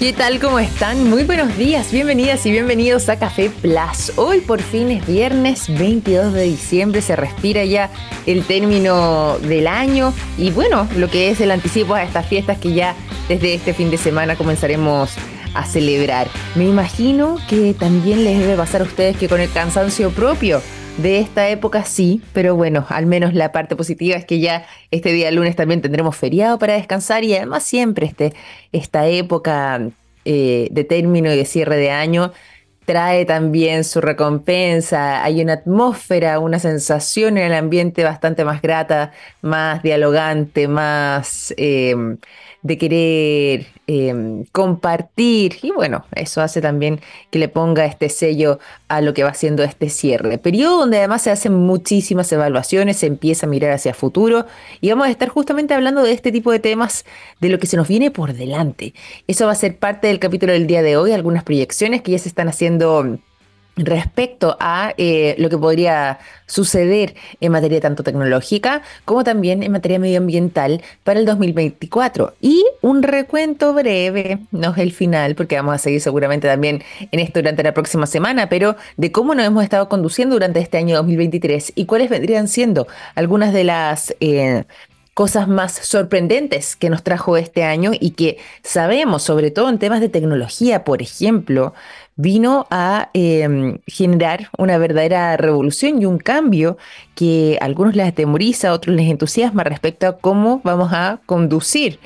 ¿Qué tal? ¿Cómo están? Muy buenos días, bienvenidas y bienvenidos a Café Plus. Hoy por fin es viernes 22 de diciembre, se respira ya el término del año y bueno, lo que es el anticipo a estas fiestas que ya desde este fin de semana comenzaremos a celebrar. Me imagino que también les debe pasar a ustedes que con el cansancio propio de esta época sí, pero bueno, al menos la parte positiva es que ya este día lunes también tendremos feriado para descansar y además siempre este, esta época eh, de término y de cierre de año trae también su recompensa, hay una atmósfera, una sensación en el ambiente bastante más grata, más dialogante, más... Eh, de querer em, compartir y bueno, eso hace también que le ponga este sello a lo que va siendo este cierre. Periodo donde además se hacen muchísimas evaluaciones, se empieza a mirar hacia futuro y vamos a estar justamente hablando de este tipo de temas, de lo que se nos viene por delante. Eso va a ser parte del capítulo del día de hoy, algunas proyecciones que ya se están haciendo respecto a eh, lo que podría suceder en materia tanto tecnológica como también en materia medioambiental para el 2024. Y un recuento breve, no es el final, porque vamos a seguir seguramente también en esto durante la próxima semana, pero de cómo nos hemos estado conduciendo durante este año 2023 y cuáles vendrían siendo algunas de las... Eh, cosas más sorprendentes que nos trajo este año y que sabemos, sobre todo en temas de tecnología, por ejemplo, vino a em, generar una verdadera revolución y un cambio que a algunos les atemoriza, a otros les entusiasma respecto a cómo vamos a conducir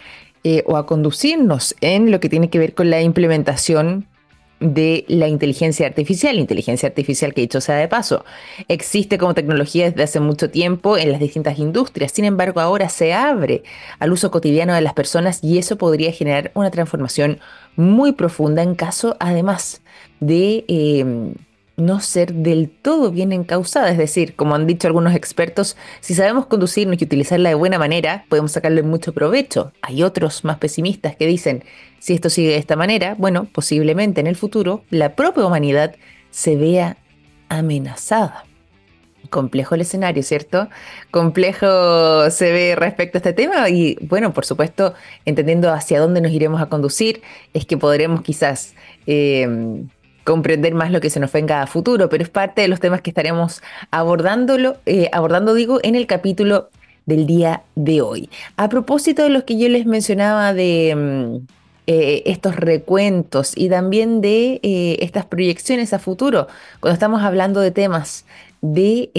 eh, o a conducirnos en lo que tiene que ver con la implementación de la inteligencia artificial, inteligencia artificial que dicho sea de paso, existe como tecnología desde hace mucho tiempo en las distintas industrias, sin embargo ahora se abre al uso cotidiano de las personas y eso podría generar una transformación muy profunda en caso además de... Em, no ser del todo bien encausada. Es decir, como han dicho algunos expertos, si sabemos conducirnos y utilizarla de buena manera, podemos sacarle mucho provecho. Hay otros más pesimistas que dicen, si esto sigue de esta manera, bueno, posiblemente en el futuro la propia humanidad se vea amenazada. Complejo el escenario, ¿cierto? Complejo se ve respecto a este tema y bueno, por supuesto, entendiendo hacia dónde nos iremos a conducir, es que podremos quizás... Eh, comprender más lo que se nos venga a futuro, pero es parte de los temas que estaremos abordándolo, eh, abordando, digo, en el capítulo del día de hoy. A propósito de lo que yo les mencionaba de mm, eh, estos recuentos y también de eh, estas proyecciones a futuro, cuando estamos hablando de temas de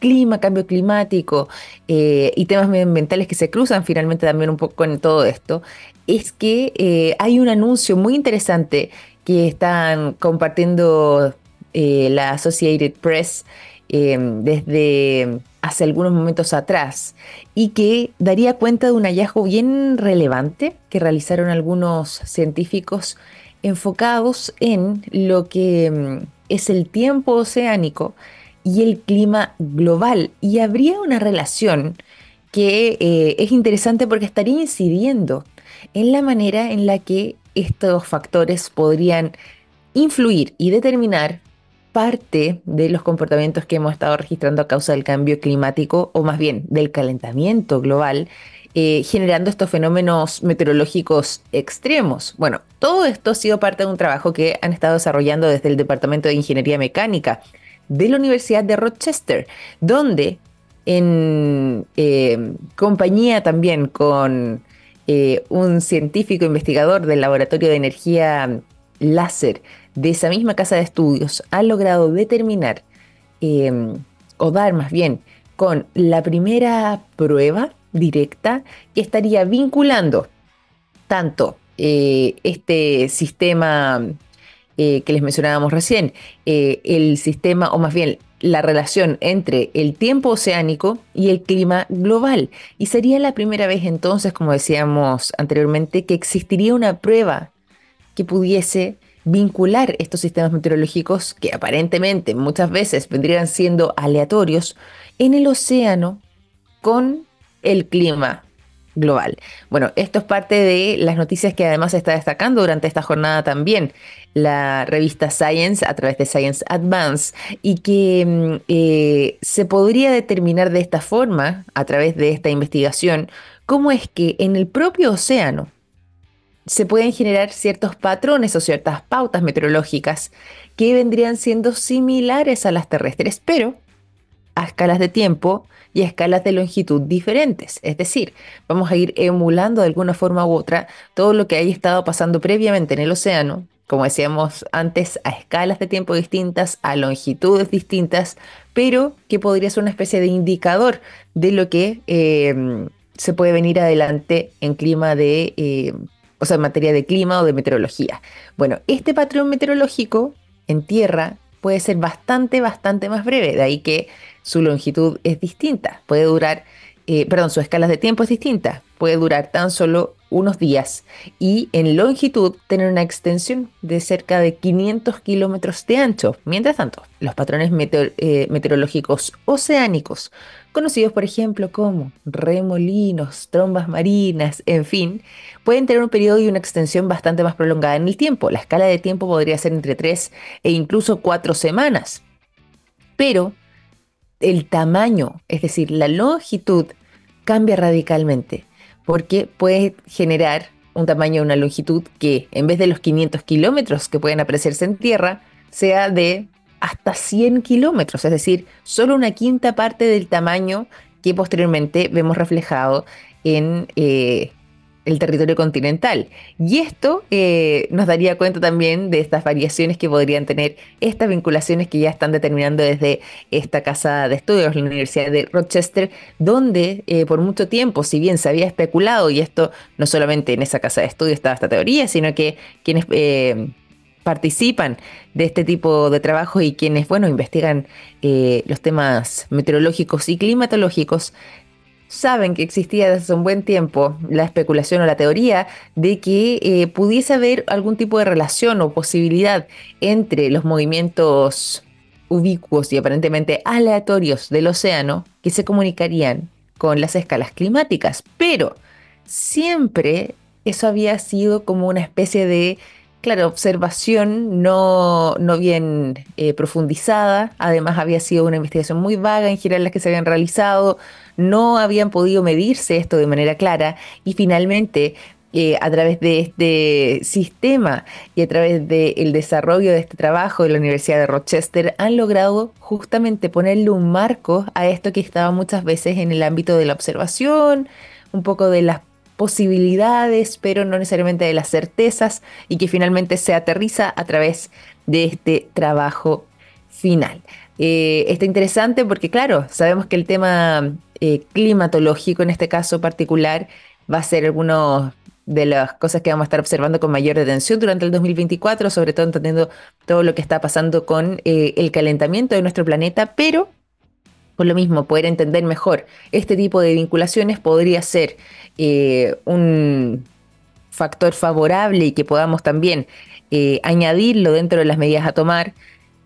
clima, cambio climático y temas medioambientales que se cruzan finalmente también un poco en todo esto, es que hay un anuncio muy interesante que están compartiendo eh, la Associated Press em, desde hace algunos momentos atrás y que daría cuenta de un hallazgo bien relevante que realizaron algunos científicos enfocados en lo que em, es el tiempo oceánico y el clima global. Y habría una relación que eh, es interesante porque estaría incidiendo en la manera en la que estos factores podrían influir y determinar parte de los comportamientos que hemos estado registrando a causa del cambio climático o más bien del calentamiento global, eh, generando estos fenómenos meteorológicos extremos. Bueno, todo esto ha sido parte de un trabajo que han estado desarrollando desde el Departamento de Ingeniería Mecánica de la Universidad de Rochester, donde en eh, compañía también con eh, un científico investigador del Laboratorio de Energía Láser de esa misma casa de estudios ha logrado determinar, em, o dar más bien, con la primera prueba directa que estaría vinculando tanto eh, este sistema eh, que les mencionábamos recién, el sistema, o más bien la relación entre el tiempo oceánico y el clima global. Y sería la primera vez entonces, como decíamos anteriormente, que existiría una prueba que pudiese vincular estos sistemas meteorológicos que aparentemente muchas veces vendrían siendo aleatorios en el océano con el clima global. Bueno, esto es parte de las noticias que además se está destacando durante esta jornada también la revista Science a través de Science Advance y que mm, eh, se podría determinar de esta forma, a través de esta investigación, cómo es que en el propio océano se pueden generar ciertos patrones o ciertas pautas meteorológicas que vendrían siendo similares a las terrestres, pero a escalas de tiempo y a escalas de longitud diferentes. Es decir, vamos a ir emulando de alguna forma u otra todo lo que haya estado pasando previamente en el océano, como decíamos antes, a escalas de tiempo distintas, a longitudes distintas, pero que podría ser una especie de indicador de lo que eh, se puede venir adelante en clima de, eh, o sea, en materia de clima o de meteorología. Bueno, este patrón meteorológico en tierra puede ser bastante, bastante más breve, de ahí que su longitud es distinta, puede durar, eh, perdón, su escala de tiempo es distinta, puede durar tan solo unos días y en longitud tener una extensión de cerca de 500 kilómetros de ancho. Mientras tanto, los patrones eh, meteorológicos oceánicos, conocidos por ejemplo como remolinos, trombas marinas, en fin, pueden tener un periodo y una extensión bastante más prolongada en el tiempo. La escala de tiempo podría ser entre 3 e incluso 4 semanas. Pero el tamaño, es decir, la longitud, cambia radicalmente porque puede generar un tamaño, una longitud que en vez de los 500 kilómetros que pueden apreciarse en tierra, sea de hasta 100 kilómetros, es decir, solo una quinta parte del tamaño que posteriormente vemos reflejado en eh, el territorio continental. Y esto eh, nos daría cuenta también de estas variaciones que podrían tener estas vinculaciones que ya están determinando desde esta casa de estudios, la Universidad de Rochester, donde eh, por mucho tiempo, si bien se había especulado, y esto no solamente en esa casa de estudios estaba esta teoría, sino que quienes... participan de este tipo de trabajo y quienes, bueno, investigan los temas meteorológicos y climatológicos, saben que existía desde hace un buen tiempo la especulación o la teoría de que eh, pudiese haber algún tipo de relación o posibilidad entre los movimientos ubicuos y aparentemente aleatorios del océano que se comunicarían con las escalas climáticas. Pero siempre eso había sido como una especie de Claro, observación no, no bien eh, profundizada, además había sido una investigación muy vaga en general las que se habían realizado, no habían podido medirse esto de manera clara. Y finalmente eh, a través de este sistema y a través del desarrollo de este trabajo de la Universidad de Rochester han logrado justamente ponerle un marco a esto que estaba muchas veces en el ámbito de la observación, un poco de las posibilidades, pero no necesariamente de las certezas, y que finalmente se aterriza a través de este trabajo final. Eh, está interesante porque, claro, sabemos que el tema eh, climatológico en este caso particular va a ser alguno de las cosas que vamos a estar observando con mayor atención durante el 2024, sobre todo entendiendo todo lo que está pasando con eh, el calentamiento de nuestro planeta, pero por lo mismo, poder entender mejor este tipo de vinculaciones podría ser eh, un factor favorable y que podamos también eh, añadirlo dentro de las medidas a tomar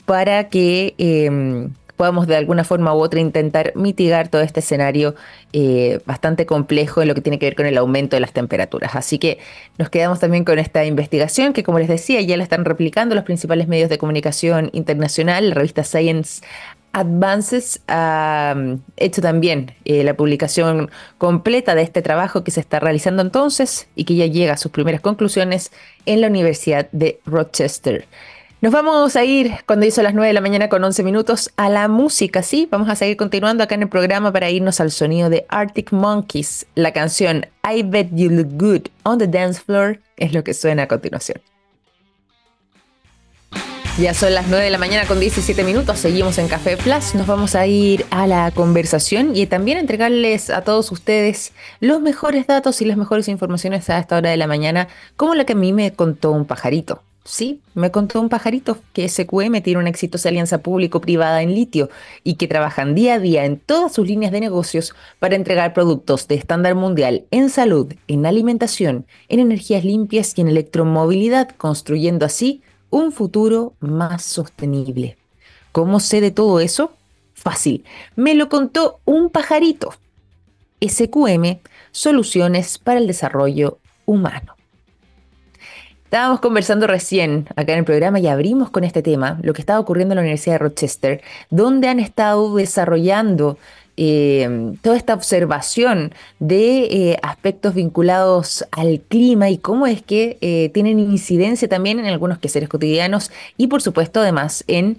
para que em, podamos de alguna forma u otra intentar mitigar todo este escenario eh, bastante complejo en lo que tiene que ver con el aumento de las temperaturas. Así que nos quedamos también con esta investigación que, como les decía, ya la están replicando los principales medios de comunicación internacional. La revista Science Advances ha mm, hecho también eh, la publicación completa de este trabajo que se está realizando entonces y que ya llega a sus primeras conclusiones en la Universidad de Rochester. Nos vamos a ir cuando hizo las 9 de la mañana con 11 minutos a la música, ¿sí? Vamos a seguir continuando acá en el programa para irnos al sonido de Arctic Monkeys. La canción I Bet You Look Good on the Dance Floor es lo que suena a continuación. Ya son las 9 de la mañana con 17 minutos, seguimos en Café Plus, nos vamos a ir a la conversación y también entregarles a todos ustedes los mejores datos y las mejores informaciones a esta hora de la mañana, como la que a mí me contó un pajarito. Sí, me contó un pajarito que SQM tiene una exitosa alianza público-privada en litio y que trabajan día a día en todas sus líneas de negocios para entregar productos de estándar mundial en salud, en alimentación, en energías limpias y en electromovilidad, construyendo así un futuro más sostenible. ¿Cómo sé de todo eso? Fácil. Me lo contó un pajarito. SQM, Soluciones para el Desarrollo Humano. Estábamos conversando recién acá en el programa y abrimos con este tema, lo que estaba ocurriendo en la Universidad de Rochester, donde han estado desarrollando eh, toda esta observación de eh, aspectos vinculados al clima y cómo es que eh, tienen incidencia también en algunos quehaceres cotidianos y por supuesto además en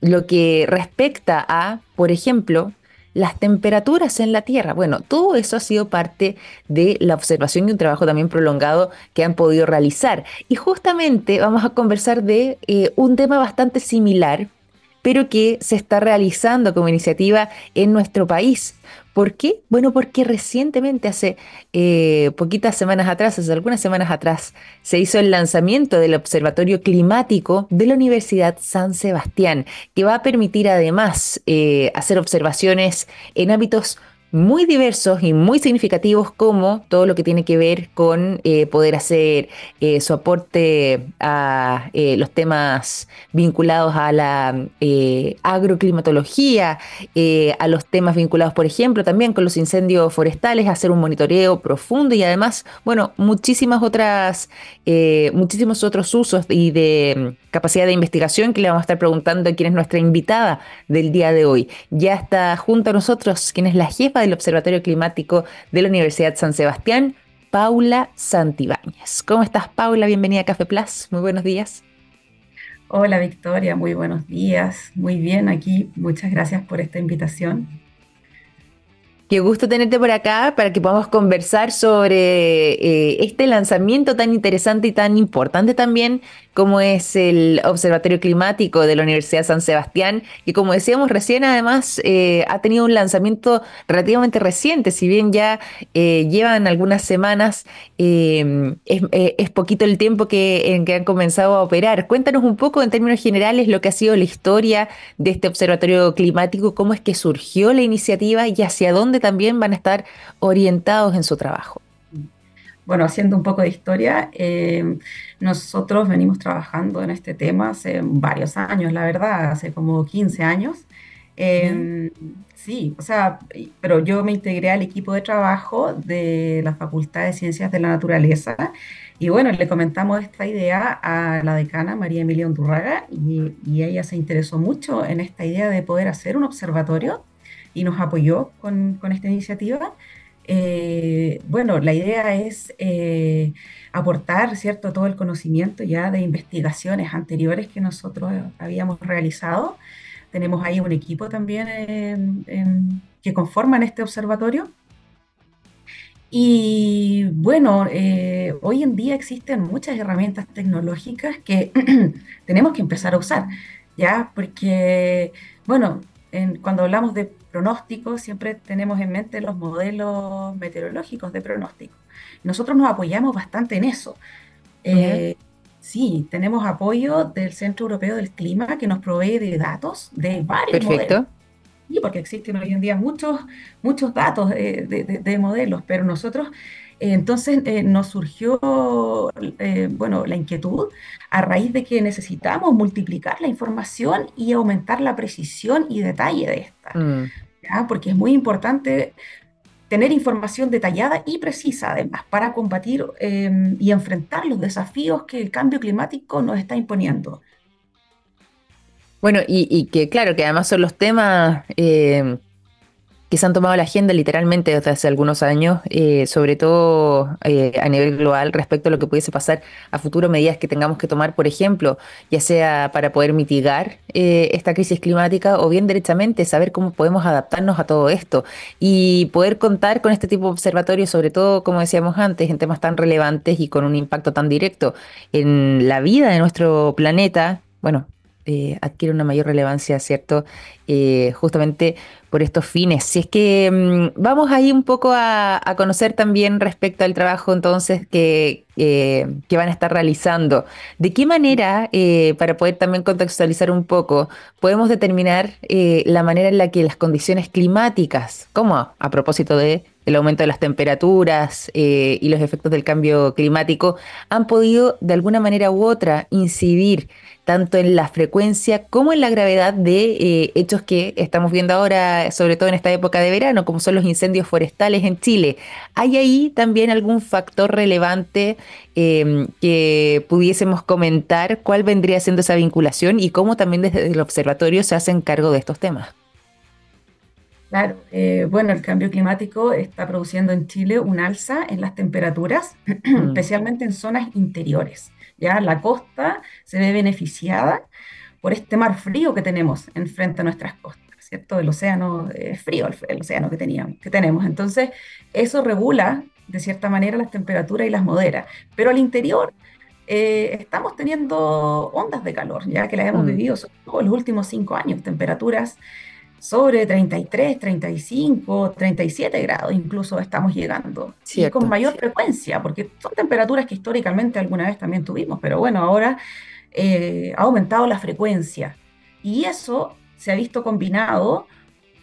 lo que respecta a, por ejemplo, las temperaturas en la Tierra. Bueno, todo eso ha sido parte de la observación y un trabajo también prolongado que han podido realizar. Y justamente vamos a conversar de un tema bastante similar pero que se está realizando como iniciativa en nuestro país. ¿Por qué? Bueno, porque recientemente, hace eh, poquitas semanas atrás, hace algunas semanas atrás, se hizo el lanzamiento del Observatorio Climático de la Universidad San Sebastián, que va a permitir además eh, hacer observaciones en ámbitos muy diversos y muy significativos como todo lo que tiene que ver con eh, poder hacer eh, su aporte a eh, los temas vinculados a la agroclimatología, a los temas vinculados, por ejemplo, también con los incendios forestales, hacer un monitoreo profundo y además, bueno, muchísimas otras, muchísimos otros usos y de mm, capacidad de investigación que le vamos a estar preguntando a quién es nuestra invitada del día de hoy. Ya está junto a nosotros, quien es la jefa del Observatorio Climático de la Universidad San Sebastián, Paula Santibáñez. ¿Cómo estás, Paula? Bienvenida a Café Plus. Muy buenos días. Hola, Victoria. Muy buenos días. Muy bien aquí. Muchas gracias por esta invitación. Qué gusto tenerte por acá para que podamos conversar sobre eh, este lanzamiento tan interesante y tan importante también como es el Observatorio Climático de la Universidad San Sebastián, que como decíamos recién, además eh, ha tenido un lanzamiento relativamente reciente, si bien ya eh, llevan algunas semanas, es, es, poquito el tiempo que, en que han comenzado a operar. Cuéntanos un poco en términos generales lo que ha sido la historia de este Observatorio Climático, cómo es que surgió la iniciativa y hacia dónde también van a estar orientados en su trabajo. Bueno, haciendo un poco de historia, eh, nosotros venimos trabajando en este tema hace varios años, la verdad, hace como 15 años. Em, sí, o sea, pero yo me integré al equipo de trabajo de la Facultad de Ciencias de la Naturaleza y bueno, le comentamos esta idea a la decana María Emilia Undurraga y, y ella se interesó mucho en esta idea de poder hacer un observatorio y nos apoyó con, esta iniciativa. Eh, bueno, la idea es eh, aportar, ¿cierto?, todo el conocimiento ya de investigaciones anteriores que nosotros habíamos realizado. Tenemos ahí un equipo también que conforman este observatorio. Y bueno, eh, hoy en día existen muchas herramientas tecnológicas que tenemos que empezar a usar, ¿ya? Porque, bueno, cuando hablamos de pronóstico, siempre tenemos en mente los modelos meteorológicos de pronóstico. Nosotros nos apoyamos bastante en eso. Eh, sí, tenemos apoyo del Centro Europeo del Clima que nos provee de datos de varios Perfecto. modelos. Sí, porque existen hoy en día muchos, muchos datos de modelos, pero nosotros entonces eh, nos surgió, eh, bueno, la inquietud a raíz de que necesitamos multiplicar la información y aumentar la precisión y detalle de esta, mm. porque es muy importante tener información detallada y precisa, además, para combatir em, y enfrentar los desafíos que el cambio climático nos está imponiendo. Bueno, y, que claro, que además son los temas eh, que se han tomado la agenda literalmente desde hace algunos años, eh, sobre todo eh, a nivel global respecto a lo que pudiese pasar a futuro, medidas que tengamos que tomar, por ejemplo, ya sea para poder mitigar eh, esta crisis climática o bien derechamente saber cómo podemos adaptarnos a todo esto y poder contar con este tipo de observatorios, sobre todo, como decíamos antes, en temas tan relevantes y con un impacto tan directo en la vida de nuestro planeta. Bueno, eh, adquiere una mayor relevancia, ¿cierto? Eh, justamente por estos fines. Si es que mm, vamos ahí un poco a, conocer también respecto al trabajo entonces que, eh, que van a estar realizando. ¿De qué manera, para poder también contextualizar un poco, podemos determinar la manera en la que las condiciones climáticas, como a propósito de el aumento de las temperaturas eh, y los efectos del cambio climático han podido de alguna manera u otra incidir tanto en la frecuencia como en la gravedad de eh, hechos que estamos viendo ahora, sobre todo en esta época de verano, como son los incendios forestales en Chile. ¿Hay ahí también algún factor relevante em, que pudiésemos comentar? ¿Cuál vendría siendo esa vinculación y cómo también desde el observatorio se hacen cargo de estos temas? Claro, eh, bueno, el cambio climático está produciendo en Chile un alza en las temperaturas, mm. especialmente en zonas interiores. Ya la costa se ve beneficiada por este mar frío que tenemos enfrente a nuestras costas, ¿cierto? El océano es frío, el, océano que, teníamos, que tenemos. Entonces, eso regula de cierta manera las temperaturas y las modera. Pero al interior eh, estamos teniendo ondas de calor, ya que las hemos mm. vivido sobre todo los últimos cinco años, temperaturas sobre 33, 35, 37 grados incluso estamos llegando. y con mayor frecuencia, porque son temperaturas que históricamente alguna vez también tuvimos, pero bueno, ahora eh, ha aumentado la frecuencia. Y eso se ha visto combinado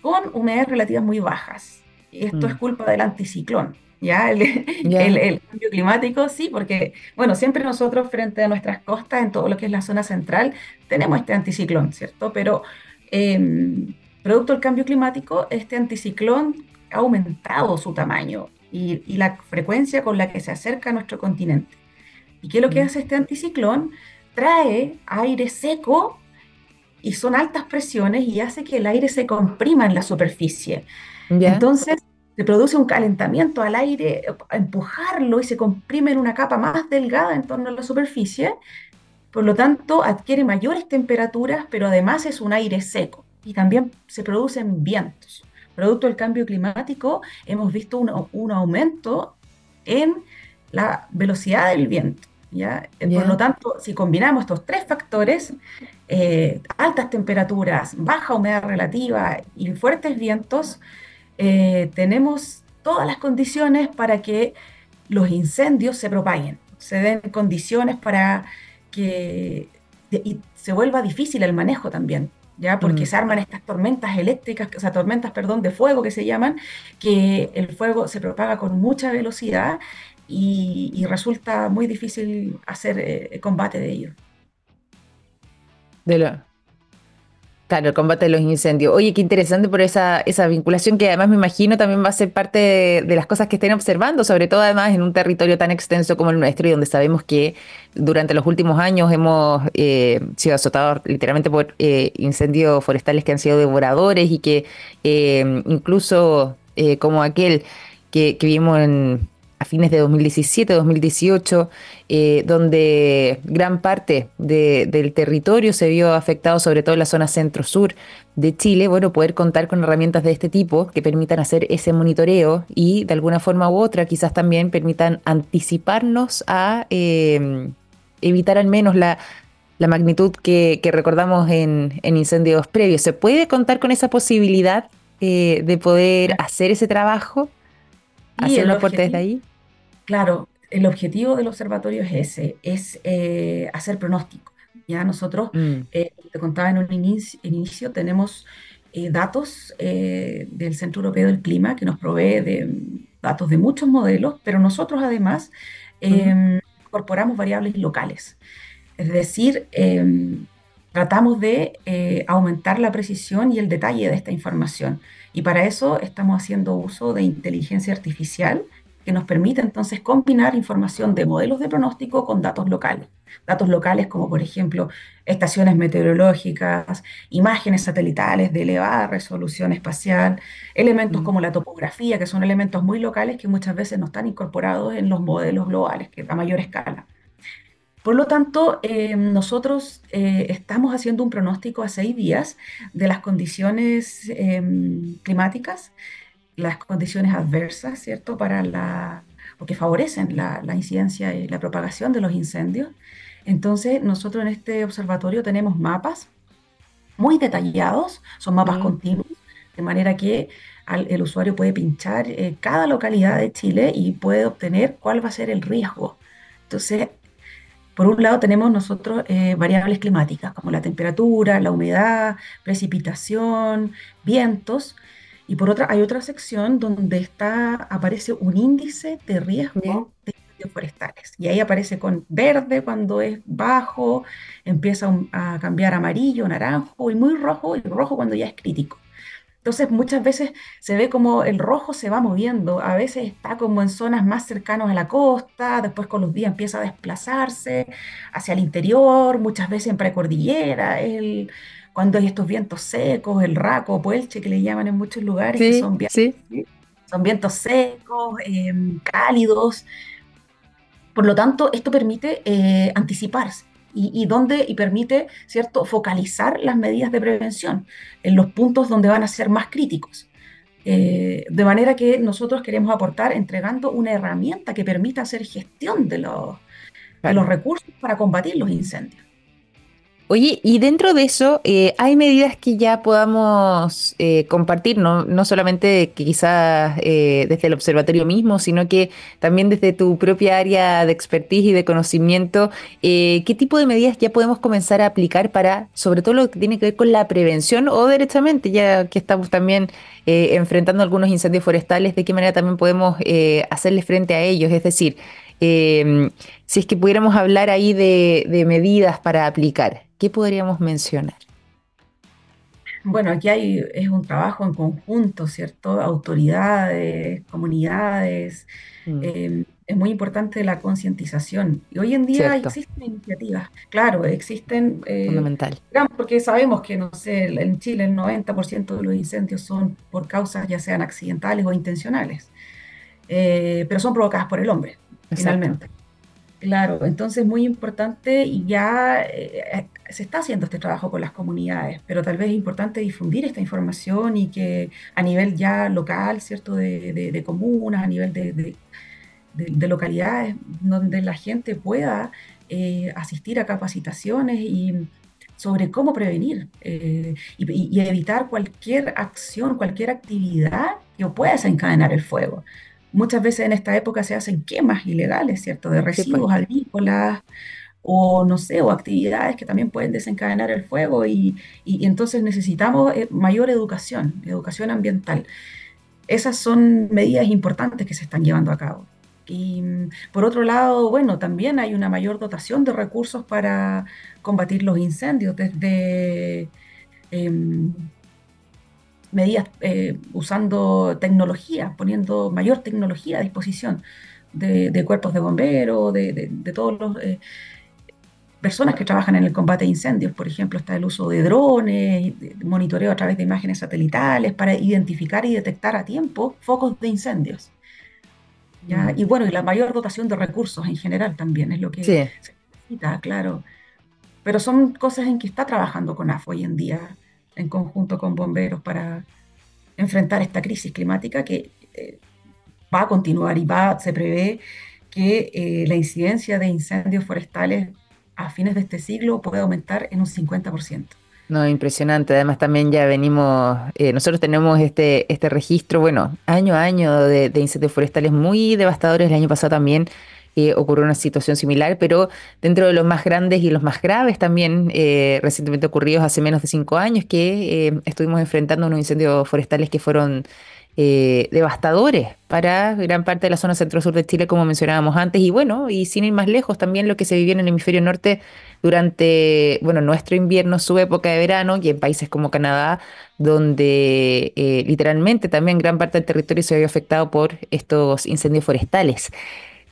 con humedades relativas muy bajas. Y esto es mm. culpa del anticiclón. ¿ya? El, el, cambio climático, sí, porque, bueno, siempre nosotros frente a nuestras costas, en todo lo que es la zona central, tenemos este anticiclón, ¿cierto? Pero em, Producto del cambio climático, este anticiclón ha aumentado su tamaño y, la frecuencia con la que se acerca a nuestro continente. ¿Y qué es lo que mm. hace este anticiclón? Trae aire seco y son altas presiones y hace que el aire se comprima en la superficie. Entonces se produce un calentamiento al aire, empujarlo y se comprime en una capa más delgada en torno a la superficie. Por lo tanto, adquiere mayores temperaturas, pero además es un aire seco y también se producen vientos. Producto del cambio climático, hemos visto un, aumento en la velocidad del viento. ¿ya? Por lo tanto, si combinamos estos tres factores, eh, altas temperaturas, baja humedad relativa y fuertes vientos, eh, tenemos todas las condiciones para que los incendios se propaguen, se den condiciones para que y se vuelva difícil el manejo también. ¿Ya? Porque mm. se arman estas tormentas eléctricas, o sea, tormentas, perdón, de fuego que se llaman, que el fuego se propaga con mucha velocidad y, resulta muy difícil hacer eh, combate de ello. De la, Claro, el combate de los incendios. Oye, qué interesante por esa, esa vinculación que además me imagino también va a ser parte de, las cosas que estén observando, sobre todo además en un territorio tan extenso como el nuestro y donde sabemos que durante los últimos años hemos eh, sido azotados literalmente por eh, incendios forestales que han sido devoradores y que eh, incluso como aquel que, que vimos en, a fines de 2017, 2018, eh, donde gran parte del territorio se vio afectado, sobre todo en la zona centro-sur de Chile, bueno, poder contar con herramientas de este tipo que permitan hacer ese monitoreo y de alguna forma u otra quizás también permitan anticiparnos a eh, evitar al menos la, magnitud que, recordamos en, incendios previos. ¿Se puede contar con esa posibilidad eh, de poder hacer ese trabajo? Hacer los desde ahí. Claro, el objetivo del observatorio es ese, es eh, hacer pronóstico. Ya nosotros, mm. eh, te contaba en un inicio, tenemos eh, datos del Centro Europeo del Clima que nos provee de datos de muchos modelos, pero nosotros además em, incorporamos variables locales. Es decir, em, tratamos de aumentar la precisión y el detalle de esta información. Y para eso estamos haciendo uso de inteligencia artificial que nos permite entonces combinar información de modelos de pronóstico con datos locales. Datos locales como por ejemplo estaciones meteorológicas, imágenes satelitales de elevada resolución espacial, elementos mm. como la topografía, que son elementos muy locales que muchas veces no están incorporados en los modelos globales, que a mayor escala. Por lo tanto, eh, nosotros eh, estamos haciendo un pronóstico a seis días de las condiciones em, climáticas las condiciones adversas, ¿cierto? Para la, porque favorecen la, incidencia y la propagación de los incendios. Entonces, nosotros en este observatorio tenemos mapas muy detallados, son mapas continuos, de manera que el usuario puede pinchar eh, cada localidad de Chile y puede obtener cuál va a ser el riesgo. Entonces, por un lado tenemos nosotros eh, variables climáticas como la temperatura, la humedad, precipitación, vientos, Y por otra, hay otra sección donde está, aparece un índice de riesgo de incendios forestales. Y ahí aparece con verde cuando es bajo, empieza a cambiar amarillo, naranjo y muy rojo, y rojo cuando ya es crítico. Entonces muchas veces se ve como el rojo se va moviendo, a veces está como en zonas más cercanas a la costa, después con los días empieza a desplazarse hacia el interior, muchas veces en precordillera, el, cuando hay estos vientos secos, el raco, puelche que le llaman en muchos lugares, que son, son vientos secos, em, cálidos. Por lo tanto, esto permite eh, anticiparse y, donde, y permite ¿cierto? focalizar las medidas de prevención en los puntos donde van a ser más críticos. Eh, de manera que nosotros queremos aportar entregando una herramienta que permita hacer gestión de los, de los recursos para combatir los incendios. Oye, y dentro de eso, eh, ¿hay medidas que ya podamos eh, compartir, no, no solamente quizás eh, desde el observatorio mismo, sino que también desde tu propia área de expertise y de conocimiento, qué tipo de medidas ya podemos comenzar a aplicar para, sobre todo lo que tiene que ver con la prevención o derechamente, ya que estamos también enfrentando algunos incendios forestales, de qué manera también podemos hacerle frente a ellos? Es decir, si es que pudiéramos hablar ahí de medidas para aplicar. ¿Qué podríamos mencionar? Bueno, aquí hay, es un trabajo en conjunto, ¿cierto? Autoridades, comunidades. Mm. Eh, es muy importante la concientización. Y hoy en día existen iniciativas, claro, existen... Eh, Fundamental. Porque sabemos que, no sé, en Chile el 90% de los incendios son por causas ya sean accidentales o intencionales, eh, pero son provocadas por el hombre, finalmente. Claro, entonces muy importante y ya eh, se está haciendo este trabajo con las comunidades, pero tal vez es importante difundir esta información y que a nivel ya local, ¿cierto? De, comunas, a nivel de, localidades, donde la gente pueda eh, asistir a capacitaciones y sobre cómo prevenir eh, y, y, evitar cualquier acción, cualquier actividad que pueda desencadenar el fuego muchas veces en esta época se hacen quemas ilegales, ¿cierto? De pues. residuos agrícolas o no sé, o actividades que también pueden desencadenar el fuego y, entonces necesitamos eh, mayor educación, educación ambiental. Esas son medidas importantes que se están llevando a cabo. Y mm, por otro lado, bueno, también hay una mayor dotación de recursos para combatir los incendios, desde em, medidas eh, usando tecnología, poniendo mayor tecnología a disposición de, cuerpos de bomberos, de, de, todos los... Eh, personas que trabajan en el combate de incendios, por ejemplo, está el uso de drones, monitoreo a través de imágenes satelitales para identificar y detectar a tiempo focos de incendios. ¿ya? Mm. Y bueno, y la mayor dotación de recursos en general también es lo que se necesita, claro. Pero son cosas en que está trabajando CONAF hoy en día en conjunto con bomberos para enfrentar esta crisis climática que eh, va a continuar y va, se prevé que eh, la incidencia de incendios forestales a fines de este siglo puede aumentar en un 50%. No, impresionante. Además, también ya venimos, eh, nosotros tenemos este, este registro, bueno, año a año de, incendios forestales muy devastadores. El año pasado también ocurrió una situación similar, pero dentro de los más grandes y los más graves también eh, recientemente ocurridos hace menos de cinco años que eh, estuvimos enfrentando unos incendios forestales que fueron eh, devastadores para gran parte de la zona centro-sur de Chile, como mencionábamos antes, y bueno, y sin ir más lejos, también lo que se vivía en el hemisferio norte durante, bueno, nuestro invierno, su época de verano, y en países como Canadá, donde literalmente también gran parte del territorio se había afectado por estos incendios forestales.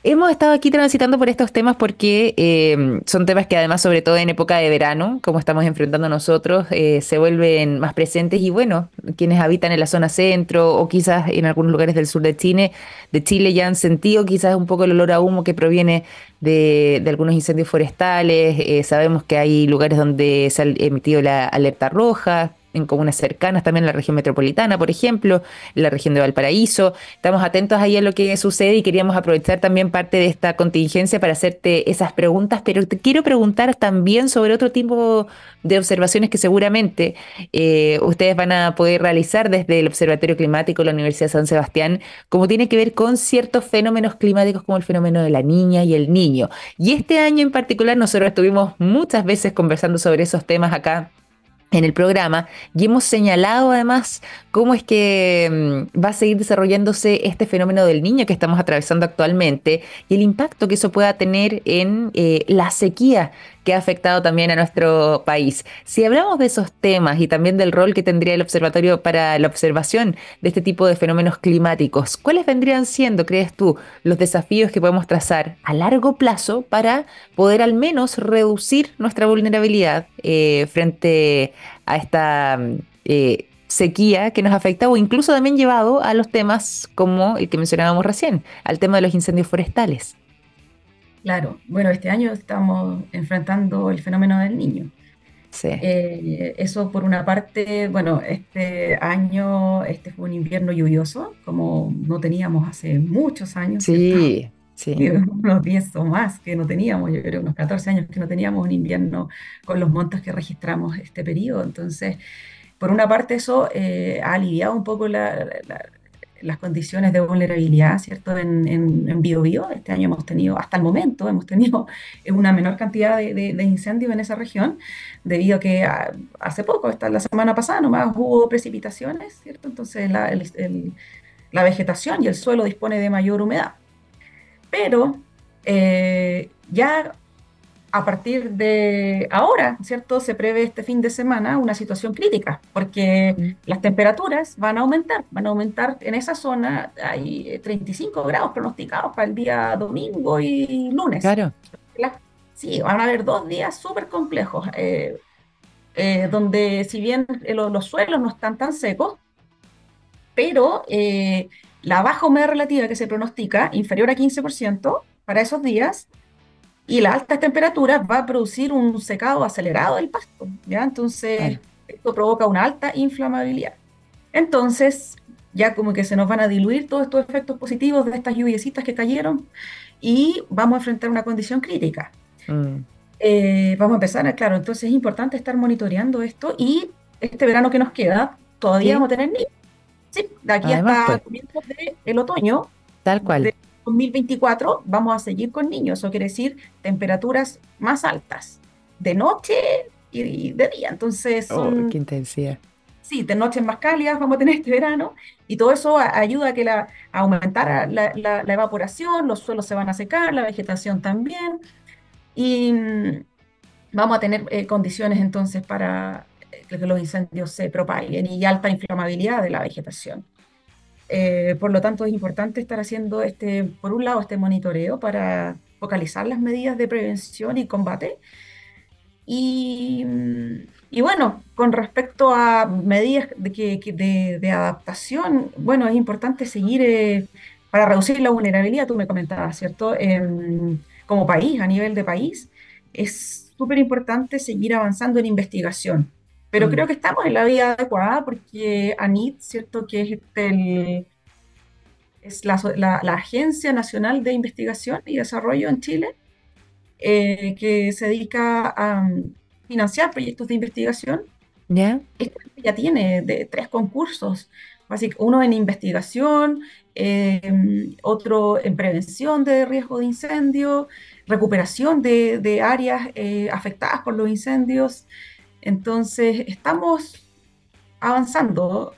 Hemos estado aquí transitando por estos temas porque eh, son temas que además, sobre todo en época de verano, como estamos enfrentando nosotros, eh, se vuelven más presentes y bueno, quienes habitan en la zona centro o quizás en algunos lugares del sur de Chile, de Chile ya han sentido quizás un poco el olor a humo que proviene de, algunos incendios forestales. Eh, sabemos que hay lugares donde se ha emitido la alerta roja, en comunas cercanas, también en la región metropolitana, por ejemplo, en la región de Valparaíso. Estamos atentos ahí a lo que sucede y queríamos aprovechar también parte de esta contingencia para hacerte esas preguntas, pero te quiero preguntar también sobre otro tipo de observaciones que seguramente eh, ustedes van a poder realizar desde el Observatorio Climático de la Universidad de San Sebastián, como tiene que ver con ciertos fenómenos climáticos como el fenómeno de la niña y el niño. Y este año en particular nosotros estuvimos muchas veces conversando sobre esos temas acá en el programa y hemos señalado además cómo es que mm, va a seguir desarrollándose este fenómeno del niño que estamos atravesando actualmente y el impacto que eso pueda tener en eh, la sequía que ha afectado también a nuestro país. Si hablamos de esos temas y también del rol que tendría el observatorio para la observación de este tipo de fenómenos climáticos, ¿cuáles vendrían siendo, crees tú, los desafíos que podemos trazar a largo plazo para poder al menos reducir nuestra vulnerabilidad eh, frente a esta eh, sequía que nos afecta o incluso también llevado a los temas como el que mencionábamos recién, al tema de los incendios forestales. Claro, bueno, este año estamos enfrentando el fenómeno del niño. Sí. Eh, eso por una parte, bueno, este año este fue un invierno lluvioso, como no teníamos hace muchos años. Sí, sí. Unos 10 o más que no teníamos, yo creo unos 14 años que no teníamos un invierno con los montos que registramos este periodo. Entonces, por una parte eso eh, ha aliviado un poco las condiciones de vulnerabilidad, ¿cierto? En, en, Bio, Bio este año hemos tenido, hasta el momento, hemos tenido una menor cantidad de, incendios en esa región, debido a que ah, hace poco, hasta la semana pasada nomás hubo precipitaciones, ¿cierto? Entonces la, la vegetación y el suelo dispone de mayor humedad. Pero eh, ya a partir de ahora, ¿cierto? Se prevé este fin de semana una situación crítica, porque mm. las temperaturas van a aumentar, van a aumentar en esa zona, hay 35 grados pronosticados para el día domingo y lunes. Claro. sí, van a haber dos días súper complejos, eh, eh, donde si bien los, suelos no están tan secos, pero eh, la baja humedad relativa que se pronostica, inferior a 15%, para esos días, y las altas temperaturas va a producir un secado acelerado del pasto, ¿ya? Entonces, esto provoca una alta inflamabilidad. Entonces, ya como que se nos van a diluir todos estos efectos positivos de estas lluviecitas que cayeron y vamos a enfrentar una condición crítica. Mm. Eh, vamos a empezar, claro, entonces es importante estar monitoreando esto y este verano que nos queda, todavía vamos a tener niños. Sí, de aquí hasta pues. comienzos del otoño. Tal cual. 2024 vamos a seguir con niños, eso quiere decir temperaturas más altas, de noche y de día. Entonces, oh, qué intensidad. Sí, de noches más cálidas vamos a tener este verano y todo eso ayuda a que la, aumentar la, evaporación, los suelos se van a secar, la vegetación también y mm, vamos a tener eh, condiciones entonces para que los incendios se propaguen y alta inflamabilidad de la vegetación. Eh, por lo tanto, es importante estar haciendo, este, por un lado, este monitoreo para focalizar las medidas de prevención y combate. Y, bueno, con respecto a medidas de, de, adaptación, bueno, es importante seguir eh, para reducir la vulnerabilidad, tú me comentabas, ¿cierto? como país, a nivel de país, es súper importante seguir avanzando en investigación. Pero mm. creo que estamos en la vía adecuada porque ANIT, ¿cierto? Que es, el, es la, la, Agencia Nacional de Investigación y Desarrollo en Chile, eh, que se dedica a mm, financiar proyectos de investigación. ¿Ya? Ya tiene de, tres concursos, uno en investigación, em, otro en prevención de riesgo de incendio, recuperación de, de áreas eh, afectadas por los incendios, entonces, estamos avanzando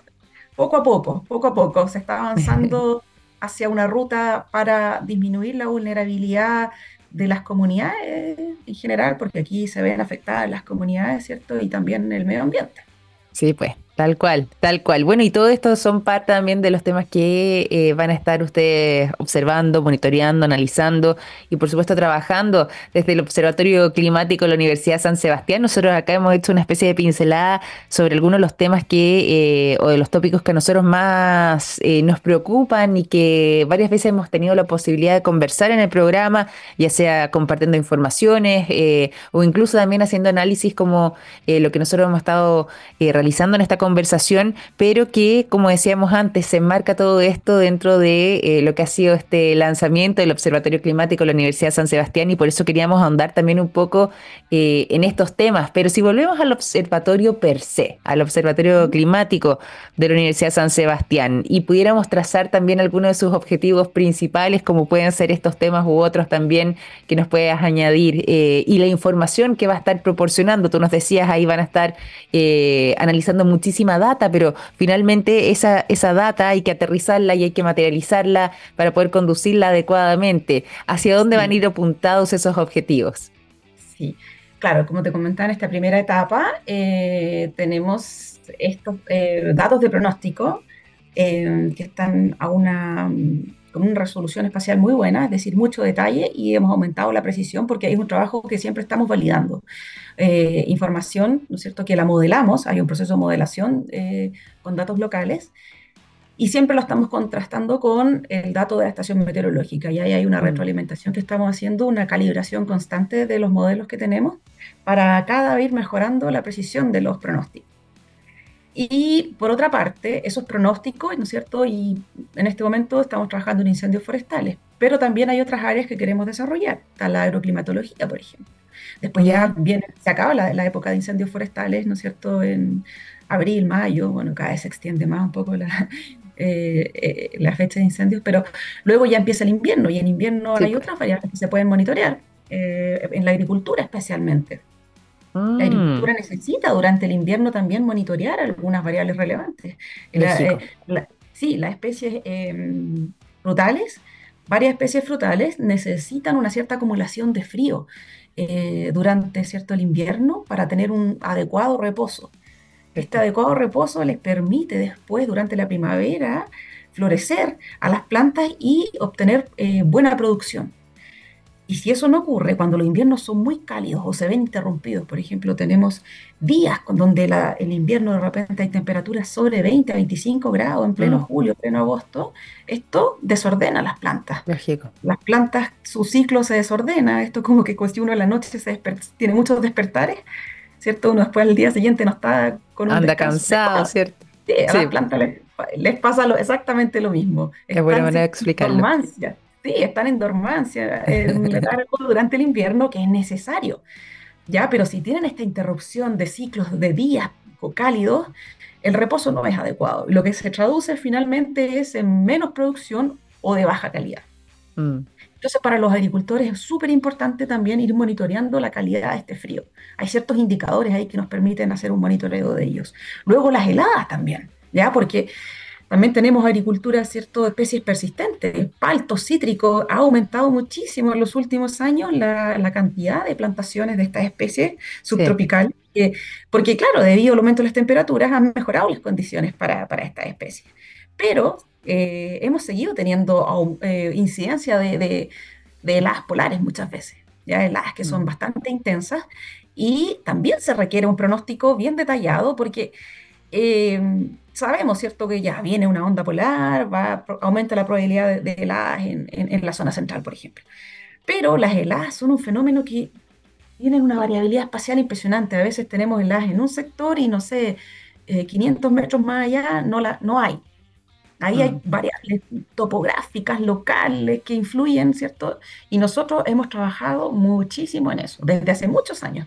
poco a poco, poco a poco, se está avanzando hacia una ruta para disminuir la vulnerabilidad de las comunidades en general, porque aquí se ven afectadas las comunidades, ¿cierto? Y también el medio ambiente. Sí, pues. Tal cual, tal cual. Bueno, y todo esto son parte también de los temas que eh, van a estar ustedes observando, monitoreando, analizando y por supuesto trabajando desde el Observatorio Climático de la Universidad San Sebastián. Nosotros acá hemos hecho una especie de pincelada sobre algunos de los temas que, eh, o de los tópicos que a nosotros más eh, nos preocupan y que varias veces hemos tenido la posibilidad de conversar en el programa, ya sea compartiendo informaciones o incluso también haciendo análisis como lo que nosotros hemos estado realizando en esta conversación, pero que, como decíamos antes, se enmarca todo esto dentro de eh, lo que ha sido este lanzamiento del Observatorio Climático de la Universidad de San Sebastián y por eso queríamos ahondar también un poco eh, en estos temas. Pero si volvemos al observatorio per se, al Observatorio Climático de la Universidad de San Sebastián, y pudiéramos trazar también algunos de sus objetivos principales, como pueden ser estos temas u otros también que nos puedas añadir, eh, y la información que va a estar proporcionando. Tú nos decías, ahí van a estar analizando muchísima data, pero finalmente esa, esa data hay que aterrizarla y hay que materializarla para poder conducirla adecuadamente. ¿Hacia dónde van a ir apuntados esos objetivos? Sí, claro, como te comentaba en esta primera etapa, eh, tenemos estos datos de pronóstico que están a una con una resolución espacial muy buena, es decir, mucho detalle y hemos aumentado la precisión porque es un trabajo que siempre estamos validando. Eh, información, ¿no es cierto?, que la modelamos, hay un proceso de modelación eh, con datos locales y siempre lo estamos contrastando con el dato de la estación meteorológica y ahí hay una retroalimentación que estamos haciendo, una calibración constante de los modelos que tenemos para cada vez ir mejorando la precisión de los pronósticos. Y por otra parte, esos pronósticos, ¿no es cierto? Y en este momento estamos trabajando en incendios forestales, pero también hay otras áreas que queremos desarrollar, está la agroclimatología, por ejemplo. Después ya viene, se acaba la, época de incendios forestales, ¿no es cierto? En abril, mayo, bueno, cada vez se extiende más un poco la, eh, eh, la fecha de incendios, pero luego ya empieza el invierno y en invierno hay pues. otras variables que se pueden monitorear, eh, en la agricultura especialmente. La mm. agricultura necesita durante el invierno también monitorear algunas variables relevantes. Eh, sí, las especies em, frutales, varias especies frutales necesitan una cierta acumulación de frío eh, durante cierto el invierno para tener un adecuado reposo. Este adecuado reposo les permite después, durante la primavera, florecer a las plantas y obtener eh, buena producción. Y si eso no ocurre, cuando los inviernos son muy cálidos o se ven interrumpidos, por ejemplo, tenemos días donde el invierno de repente hay temperaturas sobre 20 a 25 grados en pleno mm. julio, pleno agosto, esto desordena las plantas. Las plantas, su ciclo se desordena, esto como que si uno en la noche se tiene muchos despertares, ¿cierto? Uno después al día siguiente no está con un Anda cansado, ¿cierto? Sí, a las plantas les, pasa exactamente lo mismo. Es buena manera de explicarlo. Sí, están en dormancia durante el invierno, que es necesario. Ya, pero si tienen esta interrupción de ciclos de días cálidos, el reposo no es adecuado. Lo que se traduce finalmente es en menos producción o de baja calidad. Mm. Entonces, para los agricultores es súper importante también ir monitoreando la calidad de este frío. Hay ciertos indicadores ahí que nos permiten hacer un monitoreo de ellos. Luego las heladas también, ¿ya? Porque también tenemos agricultura, ¿cierto?, de especies persistentes. Paltos cítricos ha aumentado muchísimo en los últimos años la, cantidad de plantaciones de estas especies subtropicales, porque claro, debido al aumento de las temperaturas han mejorado las condiciones para, para estas especies. Pero eh, hemos seguido teniendo eh, incidencia de, de, de, heladas polares muchas veces, ya heladas que son mm. bastante intensas, y también se requiere un pronóstico bien detallado porque... Eh, sabemos, ¿cierto?, que ya viene una onda polar, va, aumenta la probabilidad de, heladas en, la zona central, por ejemplo. Pero las heladas son un fenómeno que tiene una variabilidad espacial impresionante. A veces tenemos heladas en un sector y, no sé, 500 eh, metros más allá no, la, no hay. Ahí hay mm. variables topográficas, locales, que influyen, ¿cierto? Y nosotros hemos trabajado muchísimo en eso, desde hace muchos años.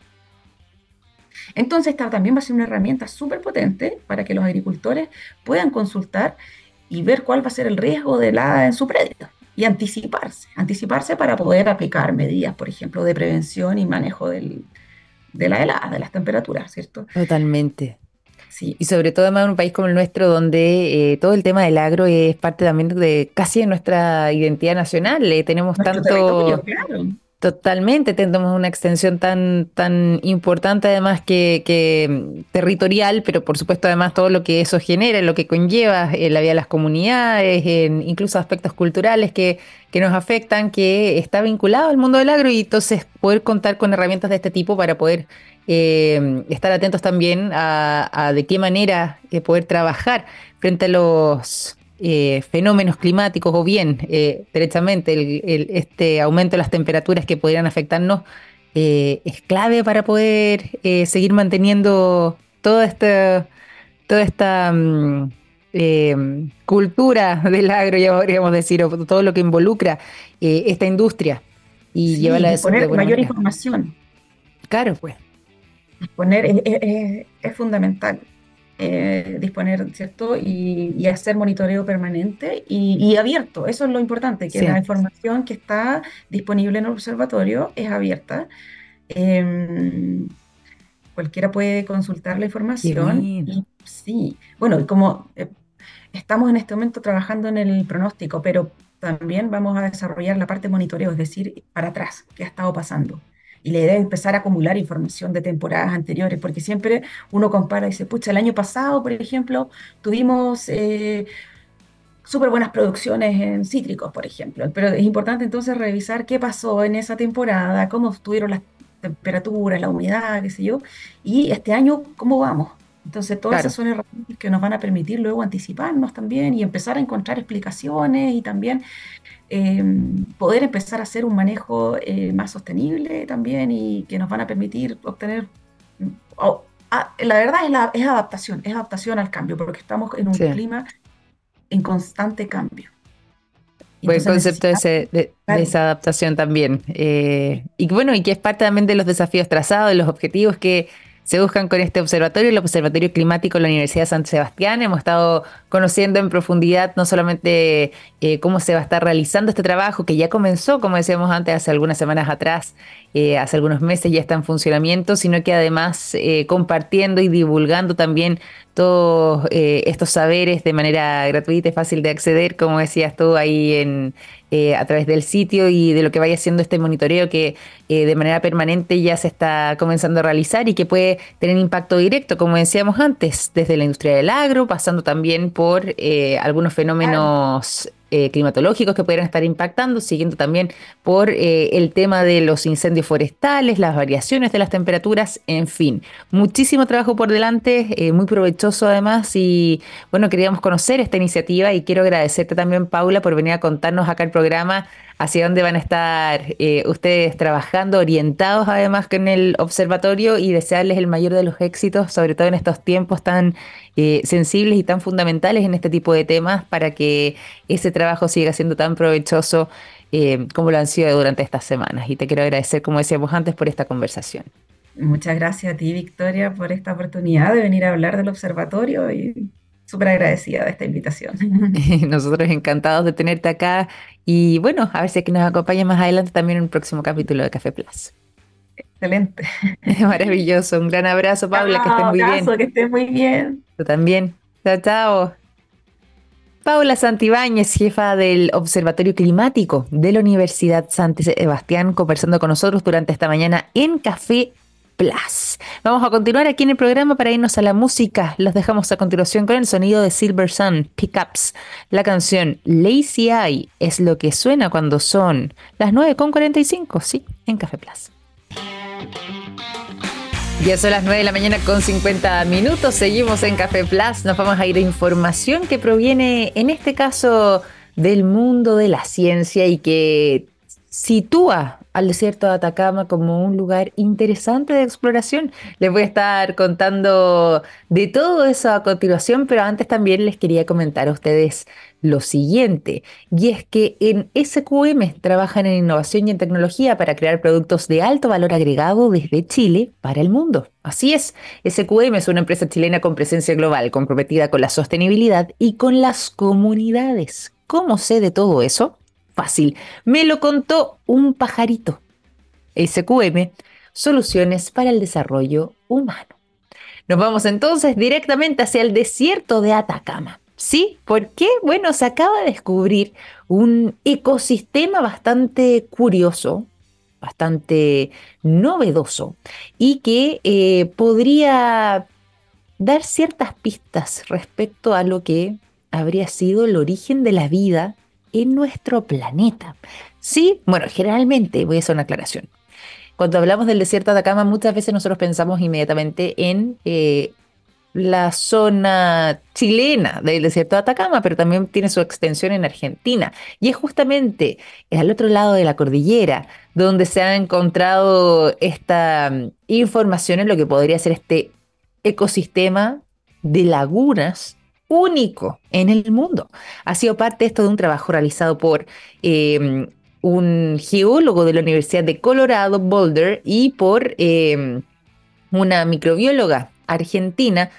Entonces, esta también va a ser una herramienta súper potente para que los agricultores puedan consultar y ver cuál va a ser el riesgo de la en su predio y anticiparse, anticiparse para poder aplicar medidas, por ejemplo, de prevención y manejo del, de la helada, de las temperaturas, ¿cierto? Totalmente. Sí. Y sobre todo además en un país como el nuestro, donde eh, todo el tema del agro es parte también de casi de nuestra identidad nacional. Eh, tenemos tanto, Totalmente, tenemos una extensión tan, tan importante además que, mm, territorial, pero por supuesto además todo lo que eso genera, lo que conlleva en la vida de las comunidades, en incluso aspectos culturales que, que nos afectan, que está vinculado al mundo del agro y entonces poder contar con herramientas de este tipo para poder eh, estar atentos también a, de qué manera eh, poder trabajar frente a los eh, fenómenos climáticos o bien eh, derechamente el, este aumento de las temperaturas que podrían afectarnos eh, es clave para poder seguir manteniendo toda esta toda esta mm, eh, cultura del agro, ya podríamos decir, o todo lo que involucra eh, esta industria y Sí, llevarla a de buena mayor manera. información. Claro, pues. Es- es- es fundamental. Eh, disponer, ¿cierto? Y, y hacer monitoreo permanente y, y abierto. Eso es lo importante, que Sí. la información que está disponible en el observatorio es abierta. Em, cualquiera puede consultar la información. Y sí, bueno, como eh, estamos en este momento trabajando en el pronóstico, pero también vamos a desarrollar la parte de monitoreo, es decir, para atrás, qué ha estado pasando. Y la idea es empezar a acumular información de temporadas anteriores, porque siempre uno compara y dice, pucha, el año pasado, por ejemplo, tuvimos eh, súper buenas producciones en cítricos, por ejemplo. Pero es importante entonces revisar qué pasó en esa temporada, cómo estuvieron las temperaturas, la humedad, qué sé yo, y este año, ¿cómo vamos? Entonces, todas Claro. esas son herramientas que nos van a permitir luego anticiparnos también y empezar a encontrar explicaciones y también eh, poder empezar a hacer un manejo eh, más sostenible también y que nos van a permitir obtener, mm, ah, la verdad es, la, es adaptación, es adaptación al cambio, porque estamos en un Sí. clima en constante cambio. Buen concepto ese de, esa adaptación también. Eh, y bueno, y que es parte también de los desafíos trazados, de los objetivos que se buscan con este observatorio, el Observatorio Climático de la Universidad de San Sebastián. Hemos estado conociendo en profundidad no solamente eh, cómo se va a estar realizando este trabajo, que ya comenzó, como decíamos antes, hace algunas semanas atrás, eh, hace algunos meses ya está en funcionamiento, sino que además eh, compartiendo y divulgando también todos estos saberes de manera gratuita y fácil de acceder, como decías tú ahí en, eh, a través del sitio y de lo que vaya haciendo este monitoreo que eh, de manera permanente ya se está comenzando a realizar y que puede tener impacto directo, como decíamos antes, desde la industria del agro, pasando también por eh, algunos fenómenos eh, climatológicos que pudieran estar impactando, siguiendo también por eh, el tema de los incendios forestales, las variaciones de las temperaturas, en fin, muchísimo trabajo por delante, eh, muy provechoso además y bueno, queríamos conocer esta iniciativa y quiero agradecerte también, Paula, por venir a contarnos acá el programa hacia dónde van a estar eh, ustedes trabajando, orientados además con el observatorio y desearles el mayor de los éxitos, sobre todo en estos tiempos tan eh, sensibles y tan fundamentales en este tipo de temas para que ese trabajo siga siendo tan provechoso eh, como lo han sido durante estas semanas. Y te quiero agradecer, como decíamos antes, por esta conversación. Muchas gracias a ti, Victoria, por esta oportunidad de venir a hablar del observatorio y súper agradecida de esta invitación. Nosotros encantados de tenerte acá y bueno, a ver si es que nos acompaña más adelante también en un próximo capítulo de Café Plus. Excelente. Maravilloso, un gran abrazo, Paula, que estés muy bien. Abrazo, que estés muy bien. Tú también. Chao, chao. Paula Santibáñez, jefa del Observatorio Climático de la Universidad San Sebastián, conversando con nosotros durante esta mañana en Café Plus. Vamos a continuar aquí en el programa para irnos a la música. Los dejamos a continuación con el sonido de Silver Sun Pickups. La canción Lazy Eye es lo que suena cuando son las 9.45, sí, en Café Plus. Ya son las 9 de la mañana con 50 minutos. Seguimos en Café Plus. Nos vamos a ir a información que proviene, en este caso, del mundo de la ciencia y que sitúa al desierto de Atacama como un lugar interesante de exploración. Les voy a estar contando de todo eso a continuación, pero antes también les quería comentar a ustedes lo siguiente, y es que en SQM trabajan en innovación y en tecnología para crear productos de alto valor agregado desde Chile para el mundo. Así es, SQM es una empresa chilena con presencia global, comprometida con la sostenibilidad y con las comunidades. ¿Cómo sé de todo eso? Fácil, me lo contó un pajarito. SQM, soluciones para el desarrollo humano. Nos vamos entonces directamente hacia el desierto de Atacama. ¿Sí? ¿Por qué? Bueno, se acaba de descubrir un ecosistema bastante curioso, bastante novedoso y que eh, podría dar ciertas pistas respecto a lo que habría sido el origen de la vida en nuestro planeta. Sí, bueno, generalmente voy a hacer una aclaración. Cuando hablamos del desierto de Atacama, muchas veces nosotros pensamos inmediatamente en eh, la zona chilena del desierto de Atacama, pero también tiene su extensión en Argentina. Y es justamente al otro lado de la cordillera donde se ha encontrado esta mm, información en lo que podría ser este ecosistema de lagunas único en el mundo. Ha sido parte esto de un trabajo realizado por em, un geólogo de la Universidad de Colorado, Boulder, y por em, una microbióloga argentina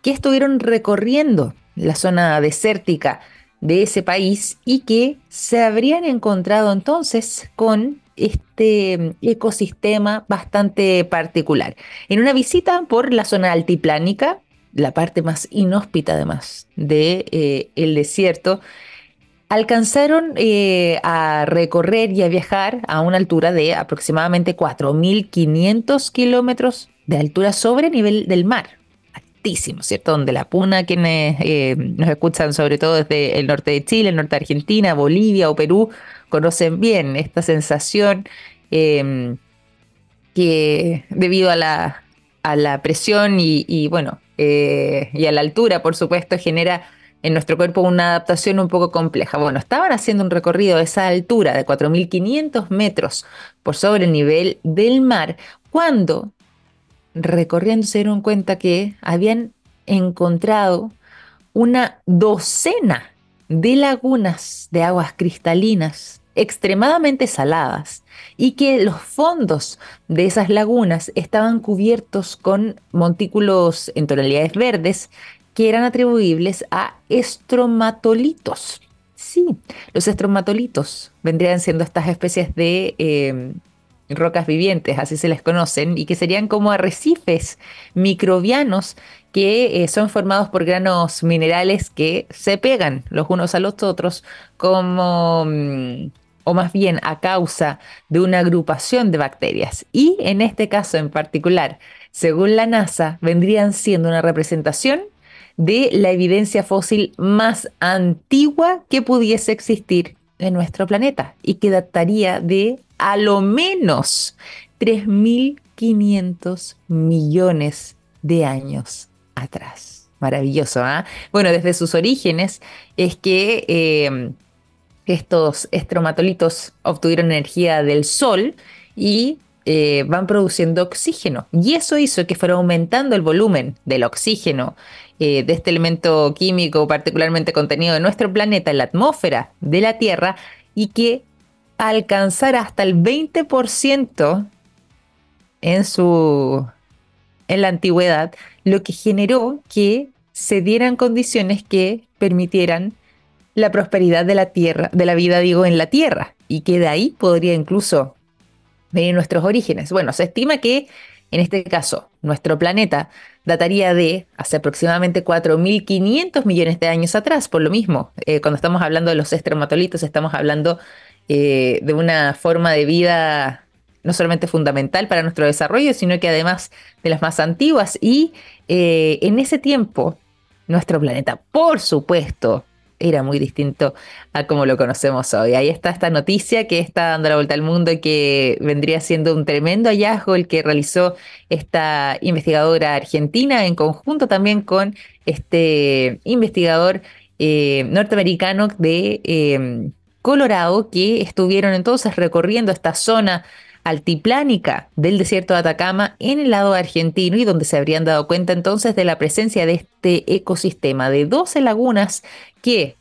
que estuvieron recorriendo la zona desértica de ese país y que se habrían encontrado entonces con este em, ecosistema bastante particular. En una visita por la zona altiplánica, la parte más inhóspita además de, eh, desierto, alcanzaron eh, a recorrer y a viajar a una altura de aproximadamente 4.500 kilómetros de altura sobre nivel del mar. Altísimo, ¿cierto? Donde la puna, quienes eh, nos escuchan sobre todo desde el norte de Chile, el norte de Argentina, Bolivia o Perú, conocen bien esta sensación em, que debido a la, a la presión y bueno, eh, y a la altura, por supuesto, genera en nuestro cuerpo una adaptación un poco compleja. Bueno, estaban haciendo un recorrido a esa altura de 4.500 metros por sobre el nivel del mar, cuando recorriendo se dieron cuenta que habían encontrado una docena de lagunas de aguas cristalinas extremadamente saladas y que los fondos de esas lagunas estaban cubiertos con montículos en tonalidades verdes que eran atribuibles a estromatolitos. Sí, los estromatolitos vendrían siendo estas especies de em, rocas vivientes, así se les conocen, y que serían como arrecifes microbianos que eh, son formados por granos minerales que se pegan los unos a los otros como mm, o más bien a causa de una agrupación de bacterias. Y en este caso en particular, según la NASA, vendrían siendo una representación de la evidencia fósil más antigua que pudiese existir en nuestro planeta y que dataría de a lo menos 3.500 millones de años atrás. Maravilloso, ¿ah? Bueno, desde sus orígenes es que eh, estos estromatolitos obtuvieron energía del sol y eh, van produciendo oxígeno. Y eso hizo que fuera aumentando el volumen del oxígeno, eh, de este elemento químico particularmente contenido en nuestro planeta, en la atmósfera de la Tierra, y que alcanzara hasta el 20% en su en la antigüedad, lo que generó que se dieran condiciones que permitieran la prosperidad de la tierra, de la vida, digo, en la tierra, y que de ahí podría incluso venir nuestros orígenes. Bueno, se estima que en este caso nuestro planeta dataría de hace aproximadamente 4.500 millones de años atrás, por lo mismo, eh, cuando estamos hablando de los estromatolitos, estamos hablando eh, de una forma de vida no solamente fundamental para nuestro desarrollo, sino que además de las más antiguas. Y eh, en ese tiempo, nuestro planeta, por supuesto, era muy distinto a como lo conocemos hoy. Ahí está esta noticia que está dando la vuelta al mundo y que vendría siendo un tremendo hallazgo el que realizó esta investigadora argentina en conjunto también con este investigador eh, norteamericano de Colorado que estuvieron entonces recorriendo esta zona altiplánica del desierto de Atacama en el lado argentino y donde se habrían dado cuenta entonces de la presencia de este ecosistema de 12 lagunas que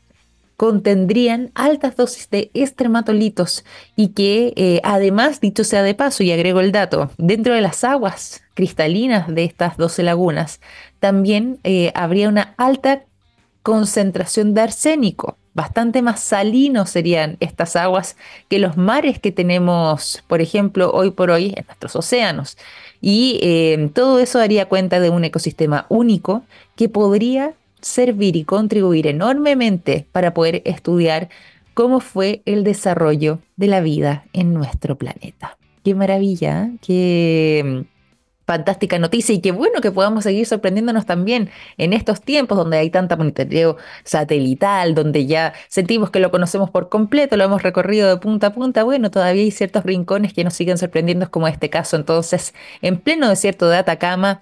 contendrían altas dosis de estrematolitos y que eh, además, dicho sea de paso, y agrego el dato, dentro de las aguas cristalinas de estas 12 lagunas también eh, habría una alta concentración de arsénico. Bastante más salinos serían estas aguas que los mares que tenemos, por ejemplo, hoy por hoy en nuestros océanos. Y eh, todo eso daría cuenta de un ecosistema único que podría servir y contribuir enormemente para poder estudiar cómo fue el desarrollo de la vida en nuestro planeta. Qué maravilla, ¿eh? qué fantástica noticia y qué bueno que podamos seguir sorprendiéndonos también en estos tiempos donde hay tanta monitoreo satelital, donde ya sentimos que lo conocemos por completo, lo hemos recorrido de punta a punta. Bueno, todavía hay ciertos rincones que nos siguen sorprendiendo, como este caso. Entonces, en pleno desierto de Atacama,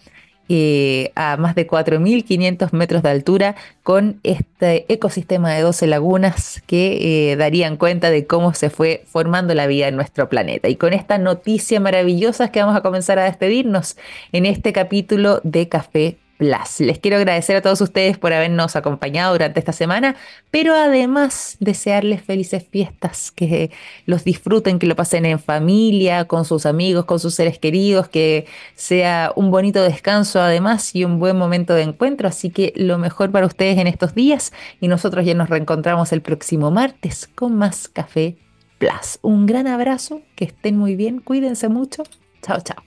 eh, a más de 4.500 metros de altura con este ecosistema de 12 lagunas que eh, darían cuenta de cómo se fue formando la vida en nuestro planeta. Y con esta noticia maravillosa que vamos a comenzar a despedirnos en este capítulo de Café Les quiero agradecer a todos ustedes por habernos acompañado durante esta semana, pero además desearles felices fiestas, que los disfruten, que lo pasen en familia, con sus amigos, con sus seres queridos, que sea un bonito descanso además y un buen momento de encuentro. Así que lo mejor para ustedes en estos días y nosotros ya nos reencontramos el próximo martes con más Café Plus. Un gran abrazo, que estén muy bien, cuídense mucho. Chao, chao.